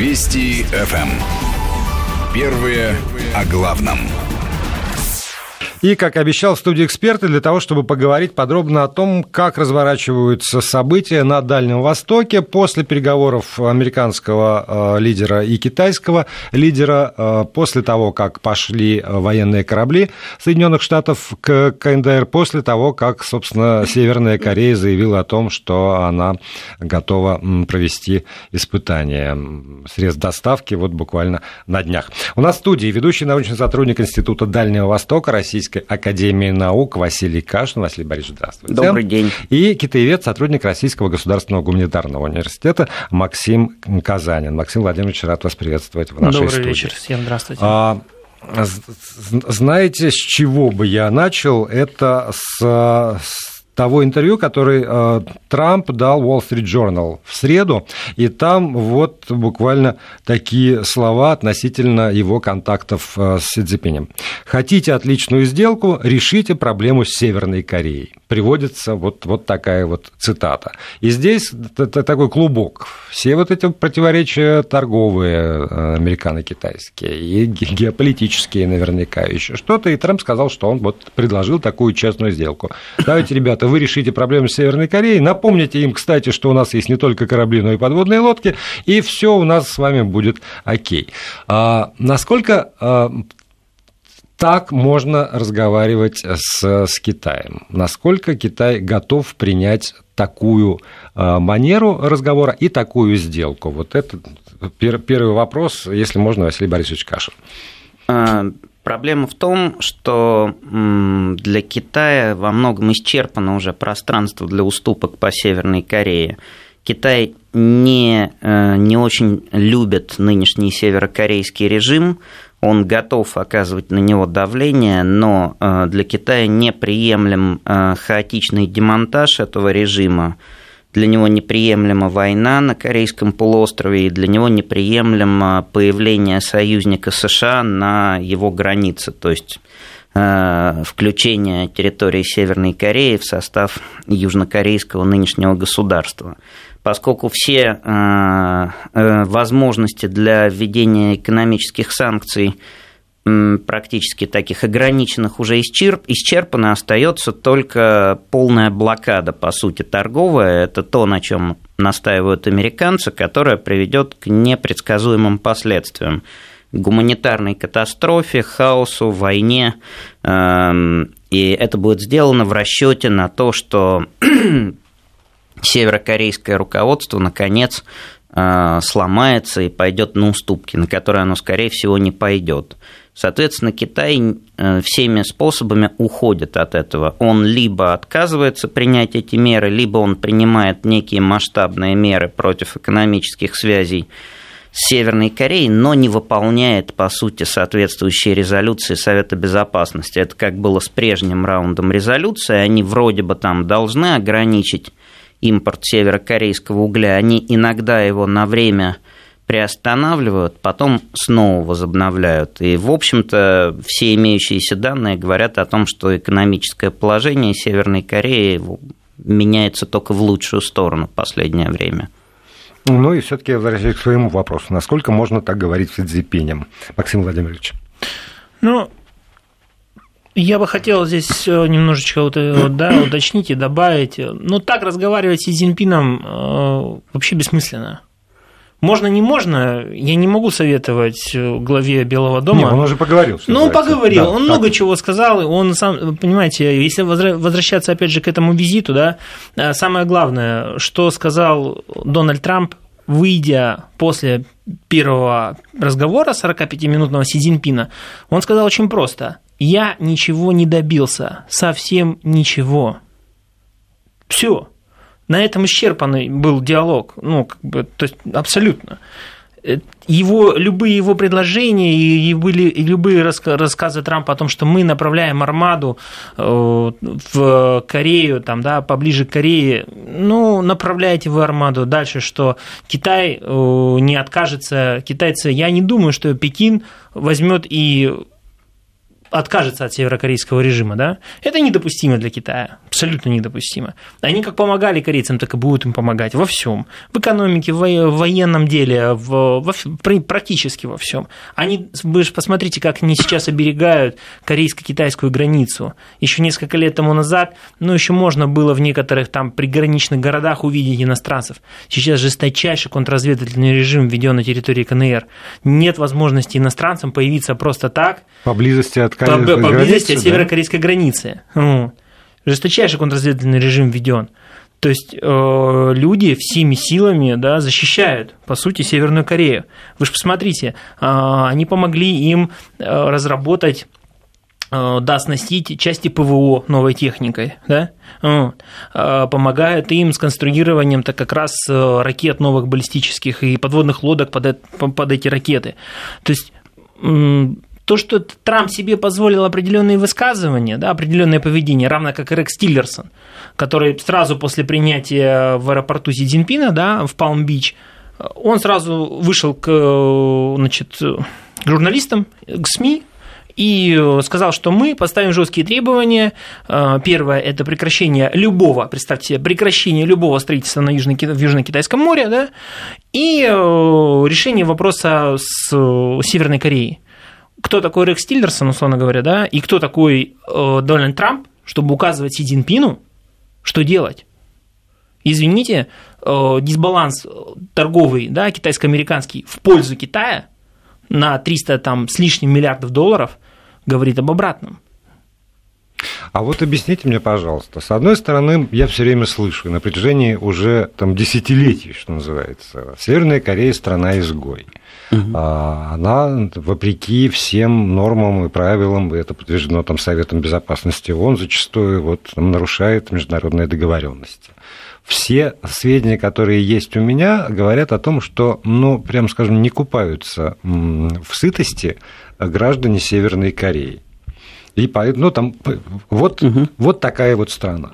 Вести ФМ. Первые о главном. И, как обещал, в студии эксперты для того, чтобы поговорить подробно о том, как разворачиваются события на Дальнем Востоке после переговоров американского э, лидера и китайского лидера, э, после того, как пошли военные корабли Соединенных Штатов к КНДР, после того, как, собственно, Северная Корея заявила о том, что она готова провести испытания средств доставки вот буквально на днях. У нас в студии ведущий научный сотрудник Института Дальнего Востока Российской Российской Академии Наук Василий Кашин. Василий Борисович, здравствуйте. Добрый день. И китаевед, сотрудник Российского государственного гуманитарного университета Максим Казанин. Максим Владимирович, рад вас приветствовать в нашей Добрый студии. вечер всем, здравствуйте. А, знаете, с чего бы я начал? Это с, с того интервью, который э, Трамп дал Wall Street Journal в среду, и там вот буквально такие слова относительно его контактов э, с Си Цзипинем. Хотите отличную сделку, решите проблему с Северной Кореей. Приводится вот, вот такая вот цитата. И здесь такой клубок. Все вот эти противоречия торговые, э, американо-китайские, и геополитические наверняка еще что-то. И Трамп сказал, что он вот предложил такую честную сделку. Давайте, ребята, вы решите проблему с Северной Кореей. Напомните им, кстати, что у нас есть не только корабли, но и подводные лодки, и все у нас с вами будет окей. А, насколько а, так можно разговаривать с, с Китаем? Насколько Китай готов принять такую а, манеру разговора и такую сделку? Вот это первый вопрос, если можно, Василий Борисович Кашин. Проблема в том, что для Китая во многом исчерпано уже пространство для уступок по Северной Корее. Китай не, э, не очень любит нынешний северокорейский режим, он готов оказывать на него давление, но э, для Китая неприемлем э, хаотичный демонтаж этого режима, для него неприемлема война на Корейском полуострове, и для него неприемлемо появление союзника США на его границе, то есть э, включение территории Северной Кореи в состав южнокорейского нынешнего государства. Поскольку все э, э, возможности для введения экономических санкций практически таких ограниченных уже исчерп, исчерпано, остается только полная блокада, по сути, торговая. Это то, на чем настаивают американцы, которая приведет к непредсказуемым последствиям гуманитарной катастрофе, хаосу, войне. Эм, и это будет сделано в расчете на то, что северокорейское руководство наконец э, сломается и пойдет на уступки, на которые оно, скорее всего, не пойдет. Соответственно, Китай э, всеми способами уходит от этого. Он либо отказывается принять эти меры, либо он принимает некие масштабные меры против экономических связей с Северной Кореей, но не выполняет, по сути, соответствующие резолюции Совета Безопасности. Это как было с прежним раундом резолюции. Они вроде бы там должны ограничить импорт северокорейского угля. Они иногда его на время приостанавливают, потом снова возобновляют. И, в общем-то, все имеющиеся данные говорят о том, что экономическое положение Северной Кореи меняется только в лучшую сторону в последнее время. Ну и все-таки возвращаясь к своему вопросу, насколько можно так говорить с Цзипинем, Максим Владимирович? Ну, я бы хотел здесь э, немножечко вот, э, да, уточнить и добавить. Ну, так разговаривать с Си Цзиньпином э, вообще бессмысленно. Можно, не можно, я не могу советовать э, главе Белого дома. Нет, он уже поговорил. Ну, он поговорил, да, он так. много чего сказал, он сам, понимаете, если возвращаться опять же к этому визиту, да, э, самое главное, что сказал Дональд Трамп, выйдя после первого разговора 45-минутного Си Цзиньпина, он сказал очень просто, я ничего не добился, совсем ничего. Все на этом исчерпанный был диалог, ну, как бы, то есть абсолютно. Э, его, любые его предложения и, были, и любые рассказы Трампа о том, что мы направляем армаду э, в Корею, там, да, поближе к Корее, ну, направляйте вы армаду. Дальше, что Китай э, не откажется, китайцы, я не думаю, что Пекин возьмет и откажется от северокорейского режима, да, это недопустимо для Китая, абсолютно недопустимо. Они как помогали корейцам, так и будут им помогать во всем, в экономике, в военном деле, в, во, практически во всем. Они, вы же посмотрите, как они сейчас оберегают корейско-китайскую границу. Еще несколько лет тому назад, ну, еще можно было в некоторых там приграничных городах увидеть иностранцев. Сейчас жесточайший контрразведывательный режим введен на территории КНР. Нет возможности иностранцам появиться просто так. Поблизости от по, поблизости от северокорейской да? границы. Жесточайший контрразведывательный режим введен. То есть э, люди всеми силами да, защищают, по сути, Северную Корею. Вы же посмотрите, э, они помогли им э, разработать э, да, оснастить части ПВО новой техникой, да. Э, помогают им с конструированием так как раз э, ракет новых баллистических и подводных лодок под, под эти ракеты. То есть то, что Трамп себе позволил определенные высказывания, да, определенное поведение, равно как и Рекс Тиллерсон, который сразу после принятия в аэропорту Си Цзиньпина, да, в Палм-Бич, он сразу вышел к, значит, к журналистам, к СМИ, и сказал, что мы поставим жесткие требования. Первое – это прекращение любого, представьте себе, прекращение любого строительства на Южно- в Южно-Китайском море, да, и решение вопроса с Северной Кореей кто такой Рекс Тиллерсон, условно говоря, да, и кто такой э, Дональд Трамп, чтобы указывать Си Цзиньпину, что делать. Извините, э, дисбаланс торговый, да, китайско-американский в пользу Китая на 300 там, с лишним миллиардов долларов говорит об обратном. А вот объясните мне, пожалуйста, с одной стороны, я все время слышу, на протяжении уже там, десятилетий, что называется, Северная Корея страна-изгой. Угу. Она, вопреки всем нормам и правилам, это подтверждено там Советом Безопасности ООН, зачастую вот, там, нарушает международные договоренности все сведения, которые есть у меня, говорят о том, что, ну, прям скажем, не купаются в сытости граждане Северной Кореи. И поэтому, ну, там, вот, угу. вот такая вот страна.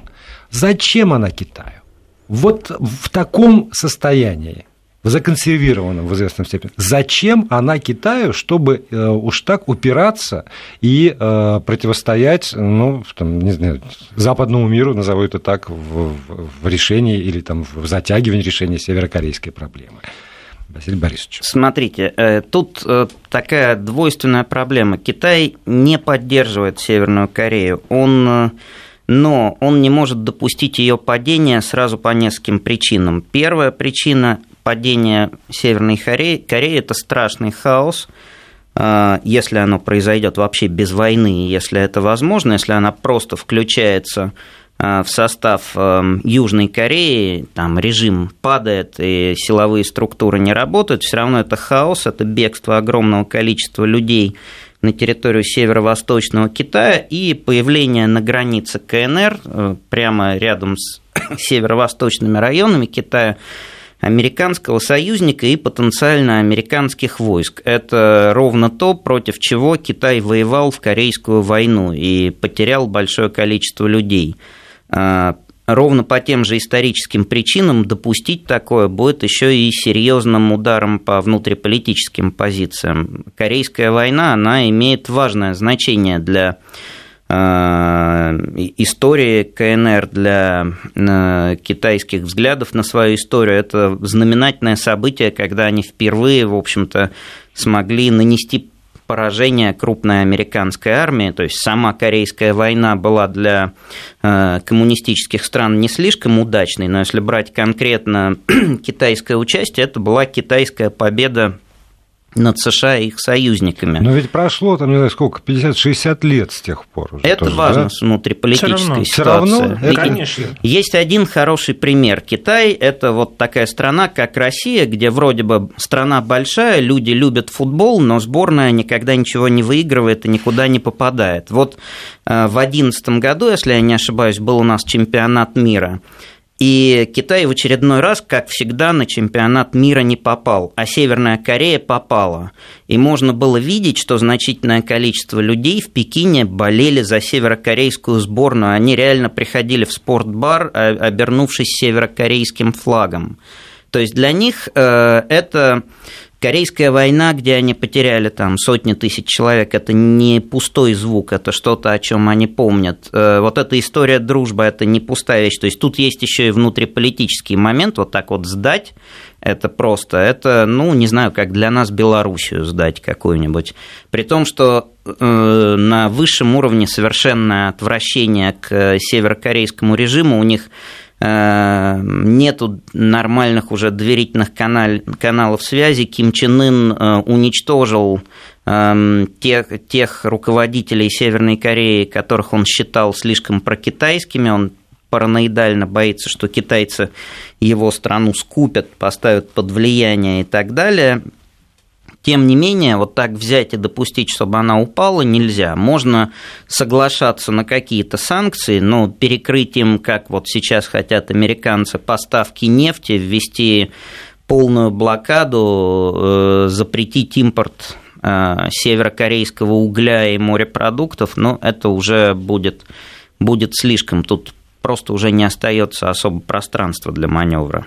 Зачем она Китаю? Вот в таком состоянии, в законсервированном в известном степени. Зачем она Китаю, чтобы э, уж так упираться и э, противостоять, ну, там, не знаю, западному миру, назову это так, в, в решении или там, в затягивании решения северокорейской проблемы? Василий Борисович. Смотрите, э, тут такая двойственная проблема. Китай не поддерживает Северную Корею. Он но он не может допустить ее падения сразу по нескольким причинам. Первая причина падения Северной Кореи, Кореи – это страшный хаос, если оно произойдет вообще без войны, если это возможно, если она просто включается Э, в состав эм, Южной Кореи, там режим падает и силовые структуры не работают, все равно это хаос, это бегство огромного количества людей на территорию северо-восточного Китая и появление на границе КНР, э, прямо рядом с северо-восточными районами Китая, американского союзника и потенциально американских войск. Это ровно то, против чего Китай воевал в Корейскую войну и потерял большое количество людей. А, ровно по тем же историческим причинам допустить такое будет еще и серьезным ударом по внутриполитическим позициям. Корейская война, она имеет важное значение для истории КНР для а, китайских взглядов на свою историю. Это знаменательное событие, когда они впервые, в общем-то, смогли нанести поражение крупной американской армии, то есть сама Корейская война была для э, коммунистических стран не слишком удачной, но если брать конкретно китайское участие, это была китайская победа над США и их союзниками. Но ведь прошло там, не знаю, сколько, 50-60 лет с тех пор. Уже это тоже, важно да? с внутриполитической Все равно, ситуации. Все равно? Это... Конечно. Есть один хороший пример. Китай – это вот такая страна, как Россия, где вроде бы страна большая, люди любят футбол, но сборная никогда ничего не выигрывает и никуда не попадает. Вот э, в 2011 году, если я не ошибаюсь, был у нас чемпионат мира – и Китай в очередной раз, как всегда, на чемпионат мира не попал, а Северная Корея попала. И можно было видеть, что значительное количество людей в Пекине болели за северокорейскую сборную. Они реально приходили в спортбар, а, обернувшись северокорейским флагом. То есть для них э, это Корейская война, где они потеряли там сотни тысяч человек, это не пустой звук, это что-то, о чем они помнят. Э, вот эта история дружбы, это не пустая вещь. То есть тут есть еще и внутриполитический момент, вот так вот сдать, это просто, это, ну, не знаю, как для нас Белоруссию сдать какую-нибудь. При том, что э, на высшем уровне совершенное отвращение к северокорейскому режиму у них нету нормальных уже доверительных канал, каналов связи. Ким Чен Ын э, уничтожил эм, тех, тех руководителей Северной Кореи, которых он считал слишком прокитайскими, он параноидально боится, что китайцы его страну скупят, поставят под влияние и так далее. Тем не менее, вот так взять и допустить, чтобы она упала, нельзя. Можно соглашаться на какие-то санкции, но перекрыть им, как вот сейчас хотят американцы, поставки нефти, ввести полную блокаду, э, запретить импорт э, северокорейского угля и морепродуктов, но это уже будет, будет слишком. Тут просто уже не остается особо пространства для маневра.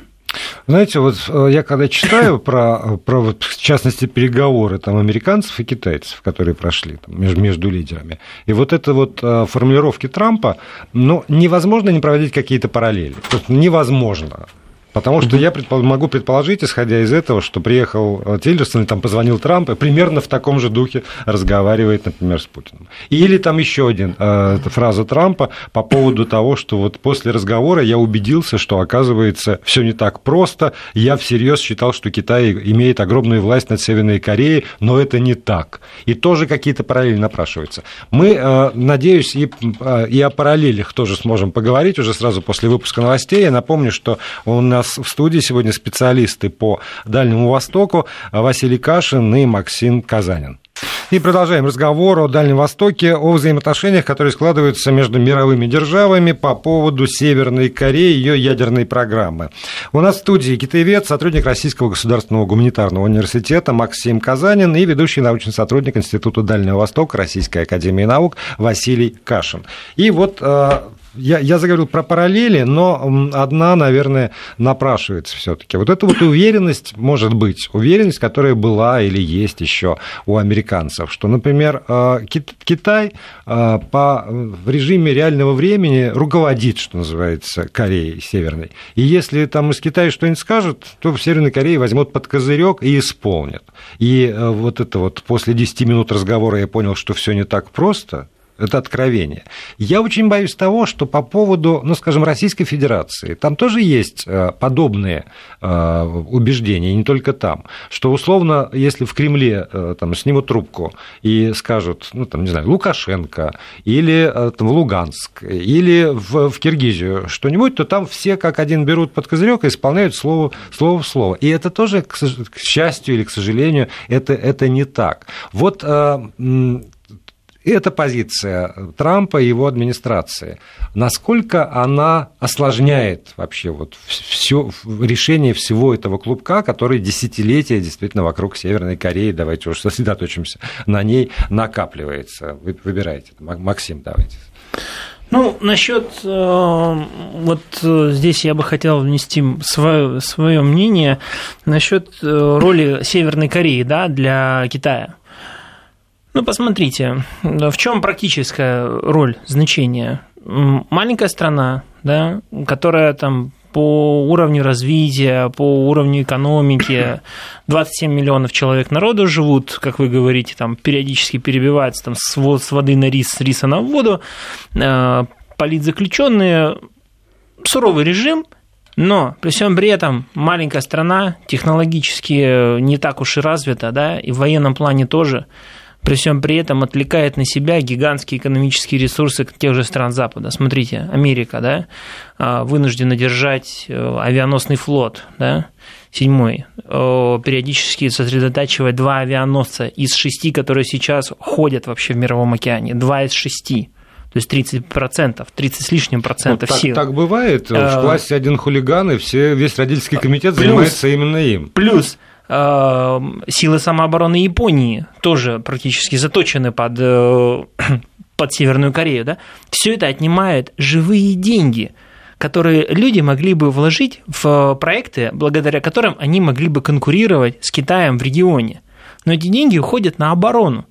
Знаете, вот э, я когда читаю про, про вот, в частности, переговоры там, американцев и китайцев, которые прошли там, между, между лидерами, и вот это вот э, формулировки Трампа, ну, невозможно не проводить какие-то параллели. Невозможно. Потому что я предпол... могу предположить, исходя из этого, что приехал э, Тиллерсон, и там позвонил Трамп, и примерно в таком же духе разговаривает, например, с Путиным. Или там еще один э, фраза Трампа по поводу того, что вот после разговора я убедился, что оказывается все не так просто. Я всерьез считал, что Китай имеет огромную власть над Северной Кореей, но это не так. И тоже какие-то параллели напрашиваются. Мы, э, надеюсь, и, э, и о параллелях тоже сможем поговорить уже сразу после выпуска новостей. Я напомню, что у нас нас в студии сегодня специалисты по Дальнему Востоку Василий Кашин и Максим Казанин. И продолжаем разговор о Дальнем Востоке, о взаимоотношениях, которые складываются между мировыми державами по поводу Северной Кореи и ее ядерной программы. У нас в студии китаевед, сотрудник Российского государственного гуманитарного университета Максим Казанин и ведущий научный сотрудник Института Дальнего Востока Российской академии наук Василий Кашин. И вот э, я, я заговорил про параллели, но одна, наверное, напрашивается все-таки. Вот эта вот уверенность, может быть, уверенность, которая была или есть еще у американцев, что, например, э, Китай э, по, в режиме реального времени руководит, что называется, Кореей Северной. И если там из Китая что-нибудь скажут, то в Северной Корее возьмут под козырек и исполнят. И э, вот это вот после 10 минут разговора я понял, что все не так просто, это откровение. Я очень боюсь того, что по поводу, ну, скажем, Российской Федерации, там тоже есть э, подобные э, убеждения, не только там, что условно, если в Кремле э, там, снимут трубку и скажут, ну, там, не знаю, Лукашенко, или там, в Луганск, или в, в Киргизию что-нибудь, то там все как один берут под козырек и исполняют слово, слово в слово. И это тоже, к счастью или к сожалению, это, это не так. Вот и эта позиция Трампа и его администрации, насколько она осложняет вообще вот все, решение всего этого клубка, который десятилетия действительно вокруг Северной Кореи, давайте уж сосредоточимся на ней, накапливается. Вы выбирайте. Максим, давайте. Ну, насчет э, вот э, здесь я бы хотел внести свое, свое мнение насчет э, роли Северной Кореи да, для Китая. Ну, посмотрите, в чем практическая роль, значение? Маленькая страна, да, которая там по уровню развития, по уровню экономики, 27 миллионов человек народу живут, как вы говорите, там периодически перебивается там, с, воды на рис, с риса на воду, э, политзаключенные, суровый режим, но при всем при этом маленькая страна, технологически не так уж и развита, да, и в военном плане тоже – при всем при этом отвлекает на себя гигантские экономические ресурсы тех же стран Запада. Смотрите, Америка, да, а, вынуждена держать э, авианосный флот, да, седьмой, периодически сосредотачивать два авианосца из шести, которые сейчас ходят вообще в Мировом океане, два из шести. То есть 30 процентов, 30 с лишним процентов ну, так, сил. Так бывает. В э, классе один хулиган, и все, весь родительский комитет плюс, занимается именно им. Плюс силы самообороны Японии тоже практически заточены под, э, под Северную Корею, да, все это отнимает живые деньги, которые люди могли бы вложить в проекты, благодаря которым они могли бы конкурировать с Китаем в регионе. Но эти деньги уходят на оборону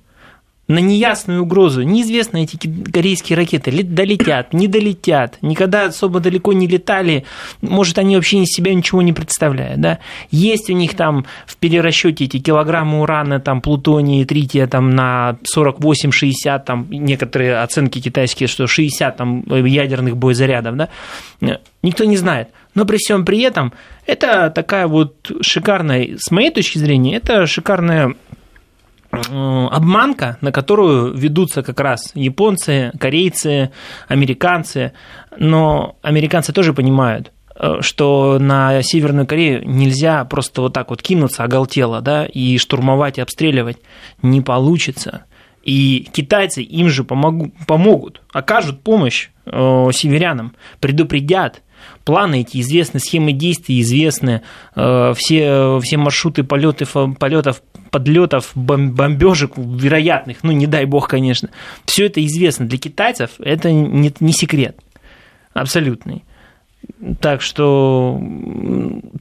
на неясную угрозу. Неизвестно, эти корейские ракеты долетят, не долетят, никогда особо далеко не летали, может, они вообще из себя ничего не представляют. Да? Есть у них там в перерасчете эти килограммы урана, там, плутония трития там, на 48-60, там, некоторые оценки китайские, что 60 там, ядерных боезарядов. Да? Никто не знает. Но при всем при этом это такая вот шикарная, с моей точки зрения, это шикарная обманка, на которую ведутся как раз японцы, корейцы, американцы. Но американцы тоже понимают, э, что на Северную Корею нельзя просто вот так вот кинуться оголтело, да, и штурмовать и обстреливать. Не получится. И китайцы им же помогут, помогут окажут помощь э, северянам, предупредят, планы эти известны, схемы действий известны, э, все, все маршруты полетов, полетов подлетов, бомбежек вероятных, ну не дай бог, конечно. Все это известно для китайцев, это не, не секрет абсолютный. Так что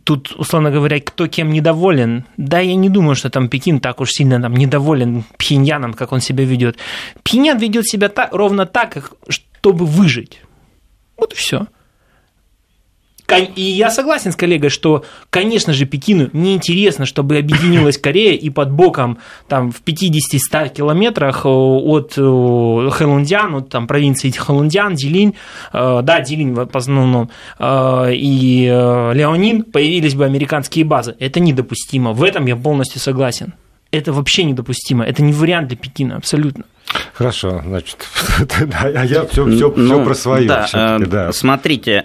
тут, условно говоря, кто кем недоволен, да, я не думаю, что там Пекин так уж сильно там недоволен Пхеньяном, как он себя ведет. Пхеньян ведет себя так, ровно так, чтобы выжить. Вот и все. И я согласен с коллегой, что, конечно же, Пекину неинтересно, чтобы объединилась Корея и под боком там, в 50-100 километрах э, от э, Хэлундян, от там, провинции Хэлундян, Дилинь, э, да, Дилинь в основном, и Леонин появились бы американские базы. Это недопустимо. В этом я полностью согласен. Это вообще недопустимо. Это не вариант для Пекина, абсолютно. Хорошо, значит, а я все, все, ну, все про свое. Да, да. Смотрите,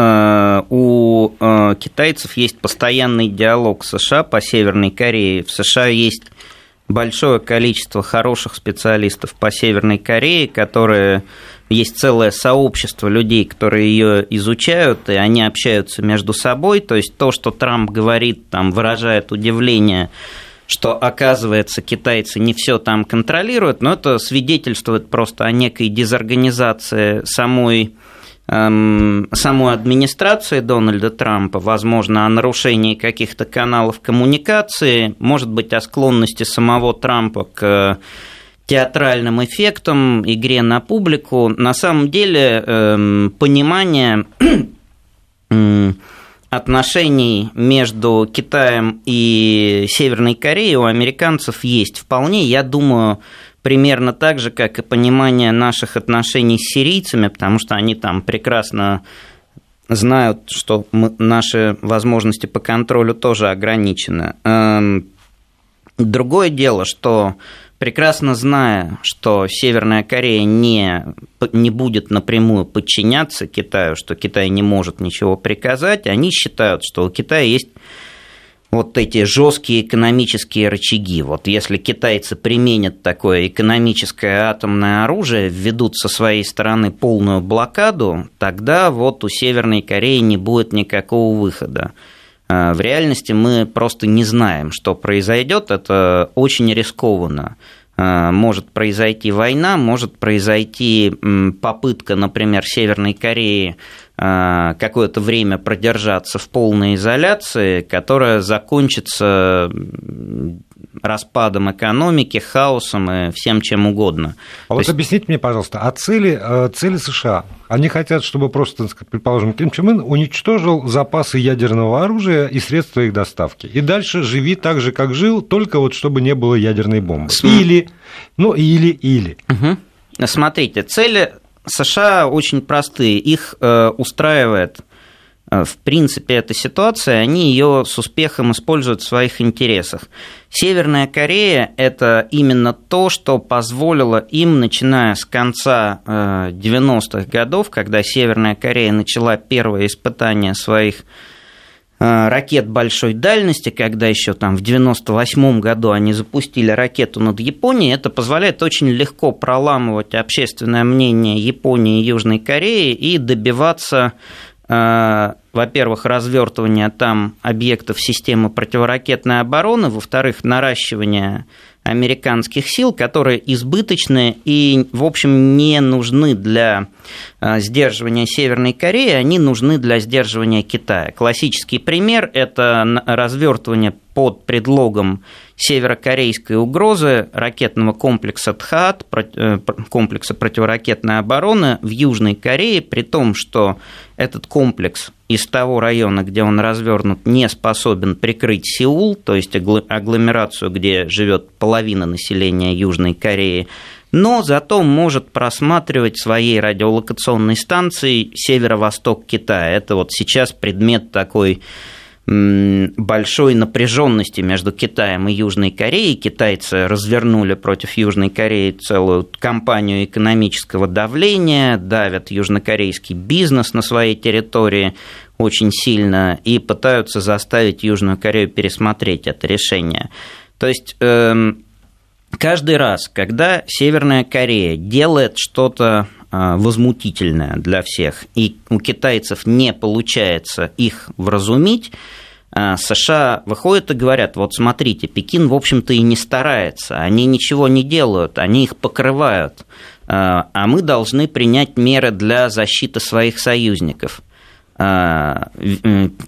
у э, китайцев есть постоянный диалог с США по Северной Корее. В США есть большое количество хороших специалистов по Северной Корее, которые есть целое сообщество людей, которые ее изучают, и они общаются между собой. То есть то, что Трамп говорит, там выражает удивление, что, оказывается, китайцы не все там контролируют, но это свидетельствует просто о некой дезорганизации самой саму администрацию Дональда Трампа, возможно, о нарушении каких-то каналов коммуникации, может быть, о склонности самого Трампа к театральным эффектам, игре на публику. На самом деле эм, понимание отношений между Китаем и Северной Кореей у американцев есть вполне. Я думаю, примерно так же, как и понимание наших отношений с сирийцами, потому что они там прекрасно знают, что мы, наши возможности по контролю тоже ограничены. Эм, другое дело, что прекрасно зная, что Северная Корея не, не будет напрямую подчиняться Китаю, что Китай не может ничего приказать, они считают, что у Китая есть вот эти жесткие экономические рычаги. Вот если китайцы применят такое экономическое атомное оружие, введут со своей стороны полную блокаду, тогда вот у Северной Кореи не будет никакого выхода. А, в реальности мы просто не знаем, что произойдет. Это очень рискованно. А, может произойти война, может произойти попытка, например, Северной Кореи а, какое-то время продержаться в полной изоляции, которая закончится распадом экономики, хаосом и всем чем угодно. А То вот есть... объясните мне, пожалуйста, а цели, э, цели США? Они хотят, чтобы просто, предположим, Ким Чен Ын уничтожил запасы ядерного оружия и средства их доставки. И дальше живи так же, как жил, только вот чтобы не было ядерной бомбы. Или, ну, или, или. Угу. Смотрите, цели США очень простые. Их э, устраивает, в принципе, эта ситуация, они ее с успехом используют в своих интересах. Северная Корея – это именно то, что позволило им, начиная с конца 90-х э, годов, когда Северная Корея начала первое испытание своих Э, ракет большой дальности, когда еще там в 98 году они запустили ракету над Японией, это позволяет очень легко проламывать общественное мнение Японии и Южной Кореи и добиваться, во-первых, развертывания там объектов системы противоракетной обороны, во-вторых, наращивания американских сил, которые избыточны и, в общем, не нужны для сдерживания Северной Кореи, они нужны для сдерживания Китая. Классический пример – это развертывание под предлогом северокорейской угрозы ракетного комплекса ТХАТ, э, комплекса противоракетной обороны в Южной Корее, при том, что этот комплекс из того района, где он развернут, не способен прикрыть Сеул, то есть агломерацию, где живет половина населения Южной Кореи, но зато может просматривать своей радиолокационной станцией северо-восток Китая. Это вот сейчас предмет такой большой напряженности между Китаем и Южной Кореей. Китайцы развернули против Южной Кореи целую кампанию экономического давления, давят южнокорейский бизнес на своей территории очень сильно и пытаются заставить Южную Корею пересмотреть это решение. То есть эм, каждый раз, когда Северная Корея делает что-то э, возмутительное для всех, и у китайцев не получается их вразумить, э, США выходят и говорят, вот смотрите, Пекин, в общем-то, и не старается, они ничего не делают, они их покрывают, э, а мы должны принять меры для защиты своих союзников. А,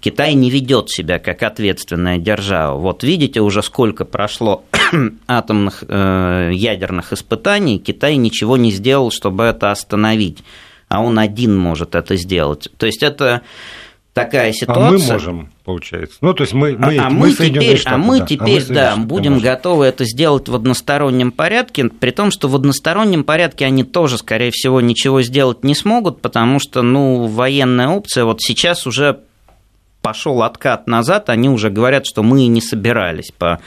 Китай не ведет себя как ответственная держава. Вот видите уже сколько прошло атомных э, ядерных испытаний, Китай ничего не сделал, чтобы это остановить, а он один может это сделать. То есть это такая ситуация. А мы можем, получается. Ну, то есть мы, мы, а, мы, мы теперь, Штаты, а мы да. теперь, а мы да, будем можем. готовы это сделать в одностороннем порядке, при том, что в одностороннем порядке они тоже, скорее всего, ничего сделать не смогут, потому что, ну, военная опция вот сейчас уже пошел откат назад, они уже говорят, что мы не собирались по,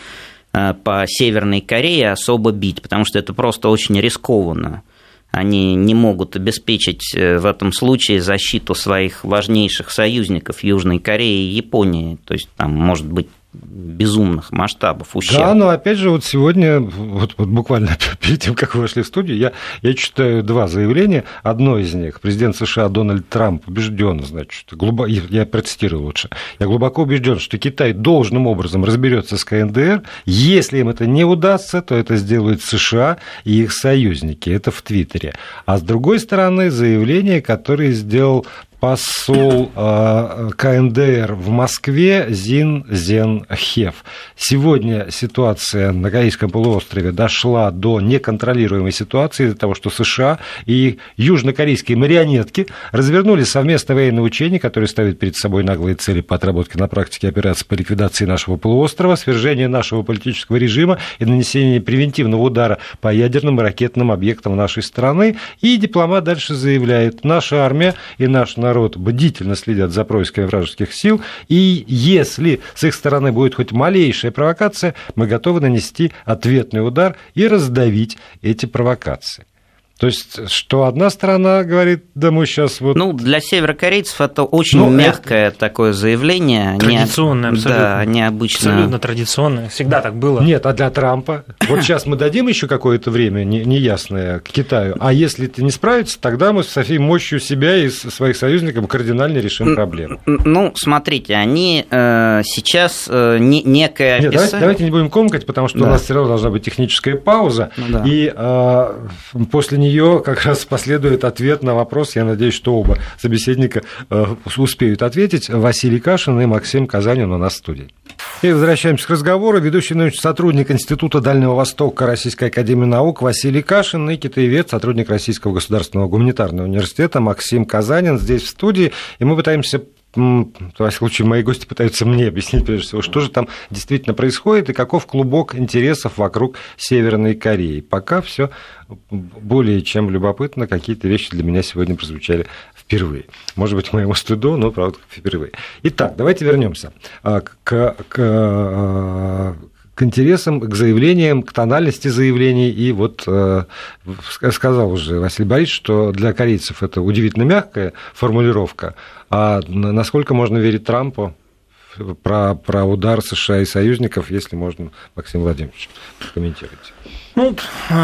э, по Северной Корее особо бить, потому что это просто очень рискованно они не могут обеспечить э, в этом случае защиту своих важнейших союзников Южной Кореи и Японии. То есть там может быть безумных масштабов ущерб. Да, но опять же, вот сегодня, вот, вот буквально перед тем, как вы вошли в студию, я, я читаю два заявления. Одно из них, президент США Дональд Трамп убежден, значит, глубоко, я процитирую лучше, я глубоко убежден, что Китай должным образом разберется с КНДР. Если им это не удастся, то это сделают США и их союзники. Это в Твиттере. А с другой стороны, заявление, которое сделал посол э, КНДР в Москве Зин Зен Хев. Сегодня ситуация на Корейском полуострове дошла до неконтролируемой ситуации из-за того, что США и южнокорейские марионетки развернули совместное военное учение, которое ставит перед собой наглые цели по отработке на практике операции по ликвидации нашего полуострова, свержение нашего политического режима и нанесение превентивного удара по ядерным и ракетным объектам нашей страны. И дипломат дальше заявляет, наша армия и наш народ народ бдительно следят за происками вражеских сил, и если с их стороны будет хоть малейшая провокация, мы готовы нанести ответный удар и раздавить эти провокации. То есть, что одна страна говорит, да мы сейчас вот... Ну, для северокорейцев это очень ну, мягкое это... такое заявление. Традиционное, не... абсолютно. Да, необычно. Абсолютно традиционное, всегда так было. Нет, а для Трампа? Вот сейчас мы дадим еще какое-то время неясное к Китаю, а если это не справится, тогда мы со всей мощью себя и своих союзников кардинально решим проблему. Ну, смотрите, они э, сейчас э, некое... Нет, давайте, давайте не будем комкать, потому что да. у нас все равно должна быть техническая пауза, ну, да. и э, после нее как раз последует ответ на вопрос. Я надеюсь, что оба собеседника э, успеют ответить. Василий Кашин и Максим Казанин у нас в студии. И возвращаемся к разговору. Ведущий научный сотрудник Института Дальнего Востока Российской Академии Наук Василий Кашин и китаевед, сотрудник Российского государственного гуманитарного университета Максим Казанин здесь в студии. И мы пытаемся в вашем случае, мои гости пытаются мне объяснить, прежде всего, что же там действительно происходит и каков клубок интересов вокруг Северной Кореи. Пока все более чем любопытно, какие-то вещи для меня сегодня прозвучали впервые. Может быть, моему стыду, но, правда, впервые. Итак, давайте вернемся а, к, к, а, к интересам, к заявлениям, к тональности заявлений. И вот э, сказал уже Василий Борисович, что для корейцев это удивительно мягкая формулировка. А насколько можно верить Трампу про, про удар США и союзников, если можно, Максим Владимирович, прокомментируйте. Ну,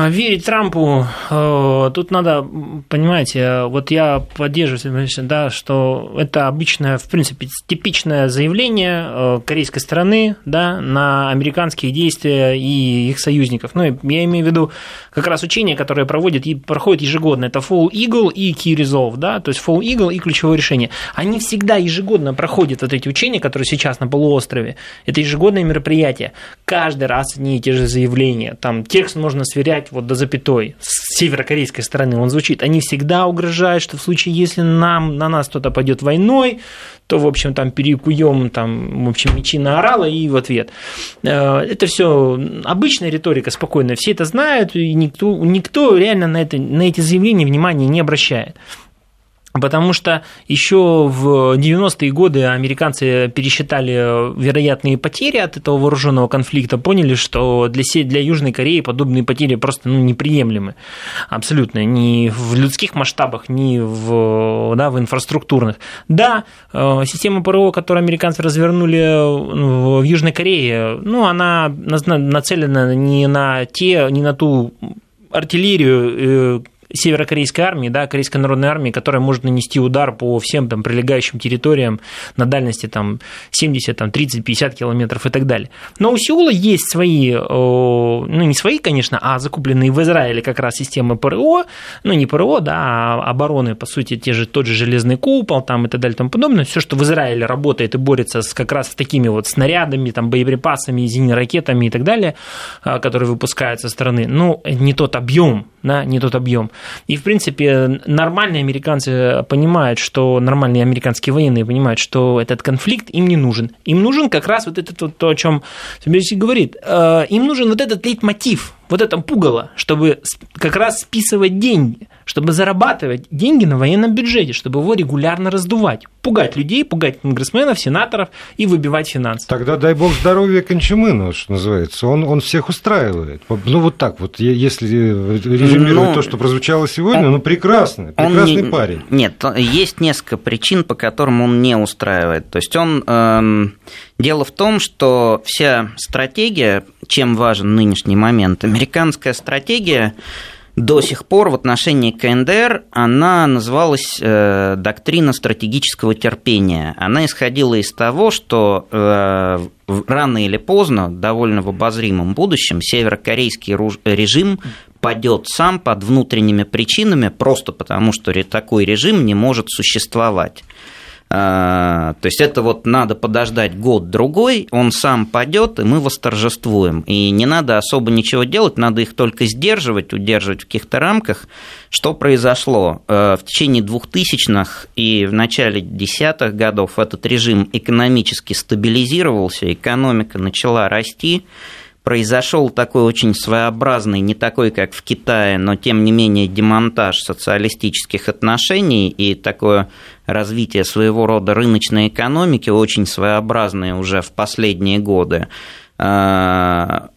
верить Трампу, э, тут надо, понимаете, вот я поддерживаю, да, что это обычное, в принципе, типичное заявление э, корейской стороны, да, на американские действия и их союзников. Ну, я имею в виду как раз учения, которые проводят и проходят ежегодно. Это Fall Eagle и Key Resolve, да, то есть Fall Eagle и ключевое решение. Они всегда ежегодно проходят вот эти учения, которые сейчас на полуострове. Это ежегодное мероприятие. Каждый раз одни и те же заявления. Там текст можно сверять вот до запятой с северокорейской стороны, он звучит. Они всегда угрожают, что в случае, если нам, на нас кто-то пойдет войной, то, в общем, там перекуем, там, в общем, мечи на орала и в ответ. Э, это все обычная риторика, спокойная, все это знают, и никто, никто реально на, это, на эти заявления внимания не обращает. Потому что еще в 90-е годы американцы пересчитали вероятные потери от этого вооруженного конфликта, поняли, что для, для Южной Кореи подобные потери просто ну, неприемлемы. Абсолютно. Ни в людских масштабах, ни в, да, в инфраструктурных. Да, э, система ПРО, которую американцы развернули в Южной Корее, ну, она нацелена не на те, не на ту артиллерию, э, северокорейской армии, да, Корейской народной армии, которая может нанести удар по всем там прилегающим территориям на дальности там 70, там 30, 50 километров и так далее. Но у Сеула есть свои, ну не свои, конечно, а закупленные в Израиле как раз системы ПРО, ну не ПРО, да, а обороны, по сути, те же, тот же железный купол там и так далее и тому подобное, все, что в Израиле работает и борется с, как раз с такими вот снарядами, там, боеприпасами, зенит-ракетами и так далее, а, которые выпускаются со стороны, ну, не тот объем, да, не тот объем. И, в принципе, нормальные американцы понимают, что нормальные американские военные понимают, что этот конфликт им не нужен. Им нужен как раз вот это то, о чем Собеседник говорит. Э, им нужен вот этот лейтмотив, вот это пугало, чтобы как раз списывать деньги, чтобы зарабатывать деньги на военном бюджете, чтобы его регулярно раздувать, пугать людей, пугать конгрессменов, сенаторов и выбивать финансы. Тогда дай бог здоровья Кончемыну, что называется. Он, он всех устраивает. Ну, вот так вот, если резюмировать ну, то, что прозвучало сегодня, он, ну, прекрасный, прекрасный не, парень. Нет, есть несколько причин, по которым он не устраивает. То есть он... Эм, дело в том, что вся стратегия, чем важен нынешний момент, американская стратегия до сих пор в отношении КНДР она называлась э, доктрина стратегического терпения. Она исходила из того, что э, рано или поздно, довольно в обозримом будущем, северокорейский режим падет сам под внутренними причинами, просто потому что такой режим не может существовать. А, то есть это вот надо подождать год-другой, он сам падет, и мы восторжествуем. И не надо особо ничего делать, надо их только сдерживать, удерживать в каких-то рамках. Что произошло? Э, в течение двухтысячных и в начале десятых годов этот режим экономически стабилизировался, экономика начала расти, произошел такой очень своеобразный, не такой, как в Китае, но тем не менее демонтаж социалистических отношений и такое развитие своего рода рыночной экономики, очень своеобразное уже в последние годы а,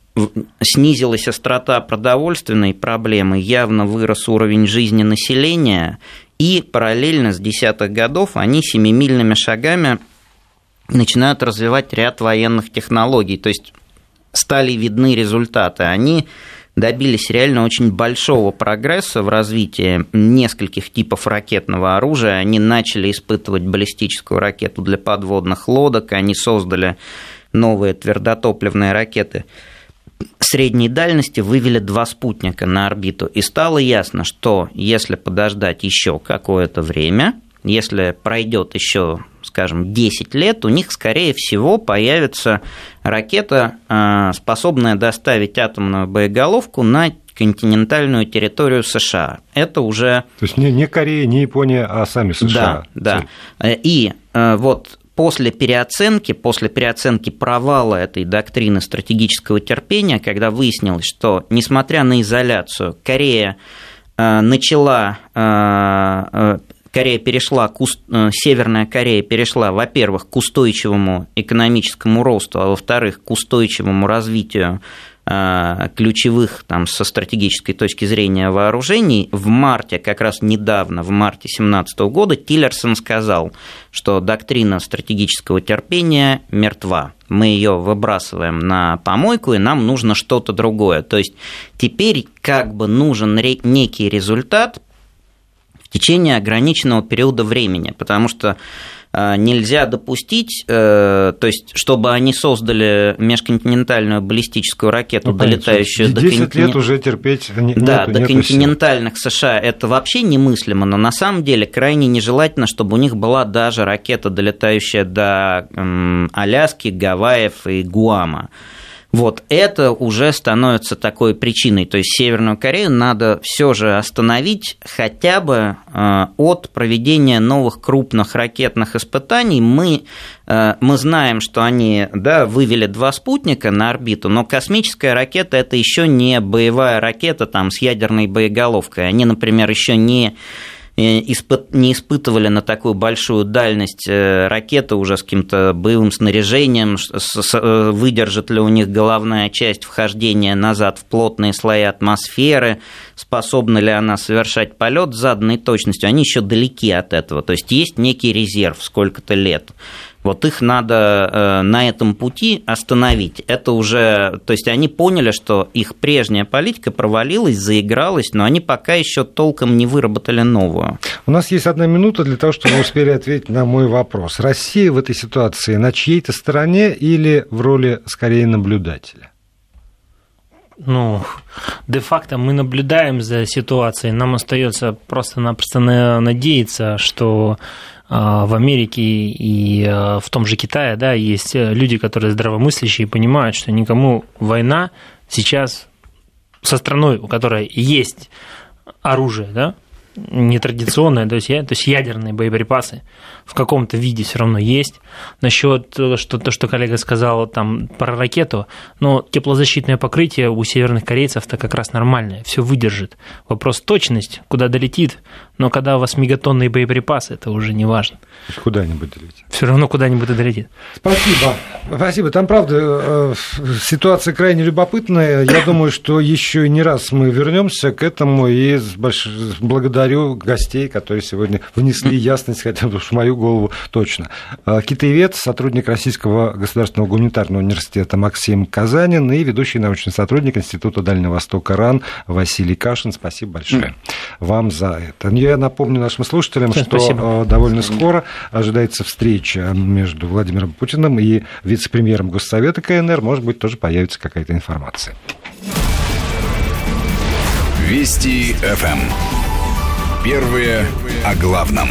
снизилась острота продовольственной проблемы, явно вырос уровень жизни населения, и параллельно с десятых годов они семимильными шагами начинают развивать ряд военных технологий. То есть стали видны результаты. Они добились реально очень большого прогресса в развитии нескольких типов ракетного оружия. Они начали испытывать баллистическую ракету для подводных лодок, они создали новые твердотопливные ракеты средней дальности, вывели два спутника на орбиту. И стало ясно, что если подождать еще какое-то время, если пройдет еще скажем, 10 лет, у них, скорее всего, появится ракета, а, способная доставить атомную боеголовку на континентальную территорию США. Это уже... То есть не, не Корея, не Япония, а сами США. Да, да. И э, вот после переоценки, после переоценки провала этой доктрины стратегического терпения, когда выяснилось, что, несмотря на изоляцию, Корея э, начала э, Корея перешла, к, Северная Корея перешла, во-первых, к устойчивому экономическому росту, а во-вторых, к устойчивому развитию Э, ключевых там, со стратегической точки зрения вооружений, в марте, как раз недавно, в марте 2017 года, Тиллерсон сказал, что доктрина стратегического терпения мертва. Мы ее выбрасываем на помойку, и нам нужно что-то другое. То есть теперь как бы нужен некий результат течение ограниченного периода времени, потому что Э, нельзя допустить, э, то есть, чтобы они создали межконтинентальную баллистическую ракету, ну, долетающую до 10 контин... лет уже терпеть не, Да, нету, до континентальных сил. США это вообще немыслимо, но на самом деле крайне нежелательно, чтобы у них была даже ракета, долетающая до Аляски, Гавайев и Гуама. Вот это уже становится такой причиной. То есть Северную Корею надо все же остановить хотя бы э, от проведения новых крупных ракетных испытаний. Мы, э, мы знаем, что они да, вывели два спутника на орбиту, но космическая ракета это еще не боевая ракета там, с ядерной боеголовкой. Они, например, еще не не испытывали на такую большую дальность э, ракеты уже с каким-то боевым снаряжением, э, выдержит ли у них головная часть вхождения назад в плотные слои атмосферы, способна ли она совершать полет с заданной точностью, они еще далеки от этого. То есть есть некий резерв сколько-то лет. Вот их надо э, на этом пути остановить. Это уже, то есть они поняли, что их прежняя политика провалилась, заигралась, но они пока еще толком не выработали новую. У нас есть одна минута для того, чтобы вы успели ответить на мой вопрос. Россия в этой ситуации на чьей-то стороне или в роли скорее наблюдателя? ну, де-факто мы наблюдаем за ситуацией, нам остается просто-напросто надеяться, что в Америке и а, в том же Китае, да, есть люди, которые здравомыслящие и понимают, что никому война сейчас со страной, у которой есть оружие, да, нетрадиционное, то есть, то есть ядерные боеприпасы в каком-то виде все равно есть. Насчет э, что, то, что коллега сказал там про ракету, но теплозащитное покрытие у северных корейцев-то как раз нормальное, все выдержит. Вопрос точность, куда долетит, но когда у вас мегатонные боеприпасы, это уже не важно. Куда-нибудь долетит. Все равно куда-нибудь долетит. Спасибо. Спасибо. Там, правда, э, ситуация крайне любопытная. Я думаю, что еще не раз мы вернемся к этому и больш... благодарю гостей, которые сегодня внесли ясность, хотя бы в мою голову точно. Э, китаевед, сотрудник Российского государственного гуманитарного университета Максим Казанин и ведущий научный сотрудник Института Дальнего Востока РАН Василий Кашин. Спасибо большое mm. вам за это. Я напомню нашим слушателям, Всем что спасибо. Э, довольно скоро ожидается встреча между Владимиром Путиным и вице-премьером Госсовета КНР. Может быть, тоже появится какая-то информация. Вести ФМ. Первые о главном.